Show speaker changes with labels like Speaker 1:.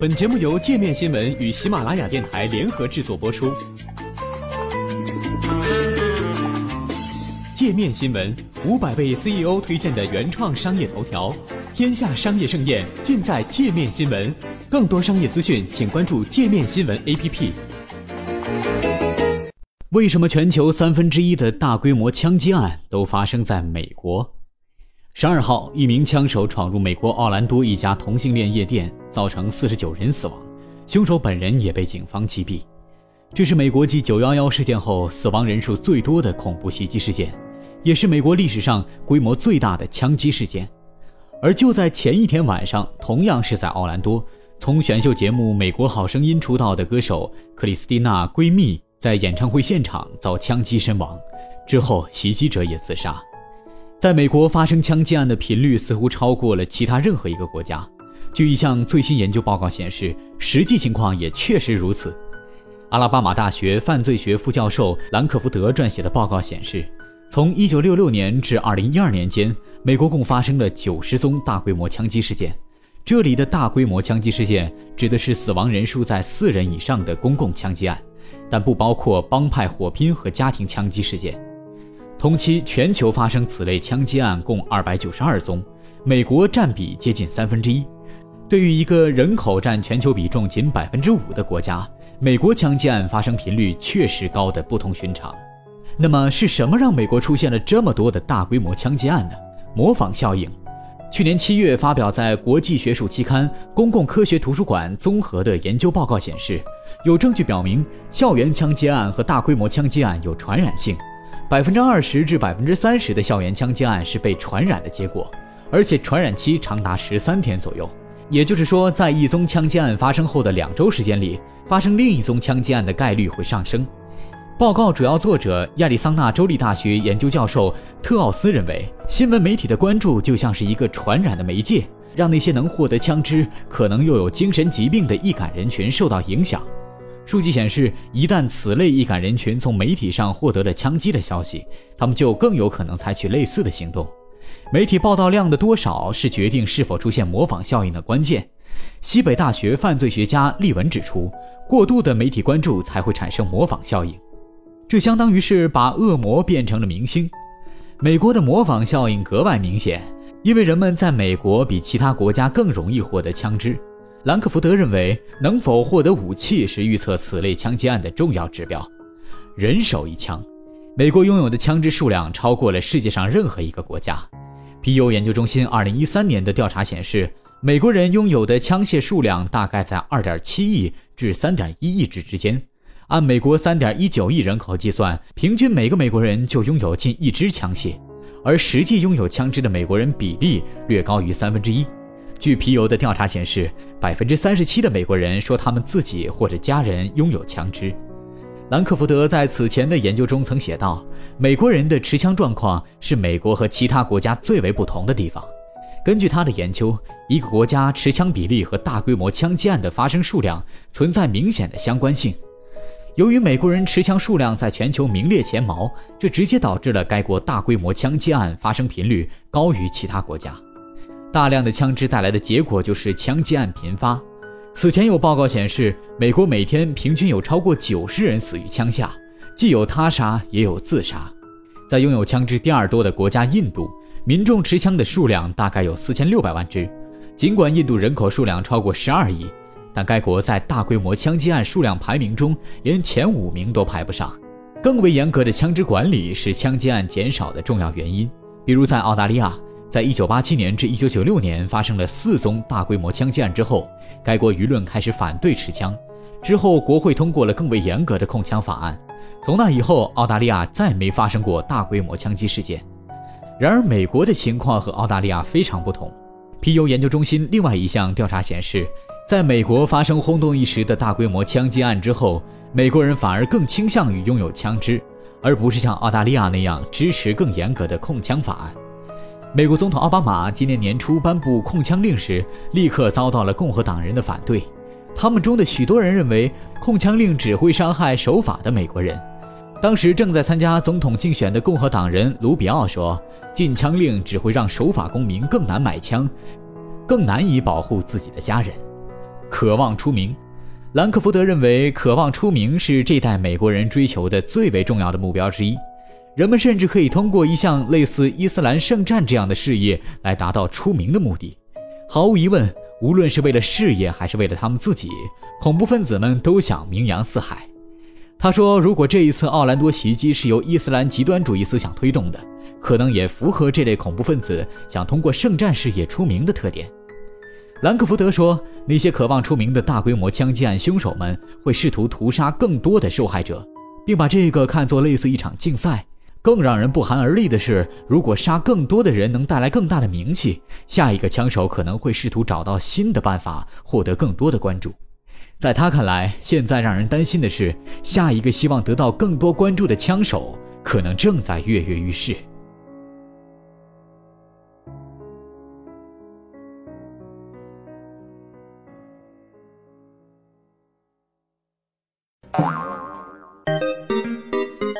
Speaker 1: 本节目由界面新闻与喜马拉雅电台联合制作播出。界面新闻五百位 CEO 推荐的原创商业头条，天下商业盛宴尽在界面新闻。更多商业资讯，请关注界面新闻 APP。为什么全球三分之一的大规模枪击案都发生在美国？十二号，一名枪手闯入美国奥兰多一家同性恋夜店，造成四十九人死亡，凶手本人也被警方击毙。这是美国继九幺幺事件后死亡人数最多的恐怖袭击事件，也是美国历史上规模最大的枪击事件。而就在前一天晚上，同样是在奥兰多，从选秀节目《美国好声音》出道的歌手克里斯蒂娜闺蜜在演唱会现场遭枪击身亡，之后袭击者也自杀。在美国发生枪击案的频率似乎超过了其他任何一个国家。据一项最新研究报告显示，实际情况也确实如此。阿拉巴马大学犯罪学副教授兰克福德撰写的报告显示，从1966年至2012年间，美国共发生了90宗大规模枪击事件。这里的大规模枪击事件指的是死亡人数在四人以上的公共枪击案，但不包括帮派火拼和家庭枪击事件。同期全球发生此类枪击案共二百九十二宗，美国占比接近三分之一。对于一个人口占全球比重仅百分之五的国家，美国枪击案发生频率确实高得不同寻常。那么是什么让美国出现了这么多的大规模枪击案呢？模仿效应。去年七月发表在国际学术期刊《公共科学图书馆》综合的研究报告显示，有证据表明校园枪击案和大规模枪击案有传染性。百分之二十至百分之三十的校园枪击案是被传染的结果，而且传染期长达十三天左右。也就是说，在一宗枪击案发生后的两周时间里，发生另一宗枪击案的概率会上升。报告主要作者亚利桑那州立大学研究教授特奥斯认为，新闻媒体的关注就像是一个传染的媒介，让那些能获得枪支、可能又有精神疾病的易感人群受到影响。数据显示，一旦此类易感人群从媒体上获得了枪击的消息，他们就更有可能采取类似的行动。媒体报道量的多少是决定是否出现模仿效应的关键。西北大学犯罪学家利文指出，过度的媒体关注才会产生模仿效应，这相当于是把恶魔变成了明星。美国的模仿效应格外明显，因为人们在美国比其他国家更容易获得枪支。兰克福德认为，能否获得武器是预测此类枪击案的重要指标。人手一枪，美国拥有的枪支数量超过了世界上任何一个国家。皮尤研究中心2013年的调查显示，美国人拥有的枪械数量大概在2.7亿至3.1亿支之间。按美国3.19亿人口计算，平均每个美国人就拥有近一支枪械，而实际拥有枪支的美国人比例略高于三分之一。据皮尤的调查显示，百分之三十七的美国人说他们自己或者家人拥有枪支。兰克福德在此前的研究中曾写道：“美国人的持枪状况是美国和其他国家最为不同的地方。”根据他的研究，一个国家持枪比例和大规模枪击案的发生数量存在明显的相关性。由于美国人持枪数量在全球名列前茅，这直接导致了该国大规模枪击案发生频率高于其他国家。大量的枪支带来的结果就是枪击案频发。此前有报告显示，美国每天平均有超过九十人死于枪下，既有他杀也有自杀。在拥有枪支第二多的国家印度，民众持枪的数量大概有四千六百万支。尽管印度人口数量超过十二亿，但该国在大规模枪击案数量排名中连前五名都排不上。更为严格的枪支管理是枪击案减少的重要原因，比如在澳大利亚。在一九八七年至一九九六年发生了四宗大规模枪击案之后，该国舆论开始反对持枪。之后，国会通过了更为严格的控枪法案。从那以后，澳大利亚再没发生过大规模枪击事件。然而，美国的情况和澳大利亚非常不同。皮尤研究中心另外一项调查显示，在美国发生轰动一时的大规模枪击案之后，美国人反而更倾向于拥有枪支，而不是像澳大利亚那样支持更严格的控枪法案。美国总统奥巴马今年年初颁布控枪令时，立刻遭到了共和党人的反对。他们中的许多人认为，控枪令只会伤害守法的美国人。当时正在参加总统竞选的共和党人卢比奥说：“禁枪令只会让守法公民更难买枪，更难以保护自己的家人。”渴望出名。兰克福德认为，渴望出名是这代美国人追求的最为重要的目标之一。人们甚至可以通过一项类似伊斯兰圣战这样的事业来达到出名的目的。毫无疑问，无论是为了事业还是为了他们自己，恐怖分子们都想名扬四海。他说：“如果这一次奥兰多袭击是由伊斯兰极端主义思想推动的，可能也符合这类恐怖分子想通过圣战事业出名的特点。”兰克福德说：“那些渴望出名的大规模枪击案凶手们会试图屠杀更多的受害者，并把这个看作类似一场竞赛。”更让人不寒而栗的是，如果杀更多的人能带来更大的名气，下一个枪手可能会试图找到新的办法获得更多的关注。在他看来，现在让人担心的是，下一个希望得到更多关注的枪手可能正在跃跃欲试。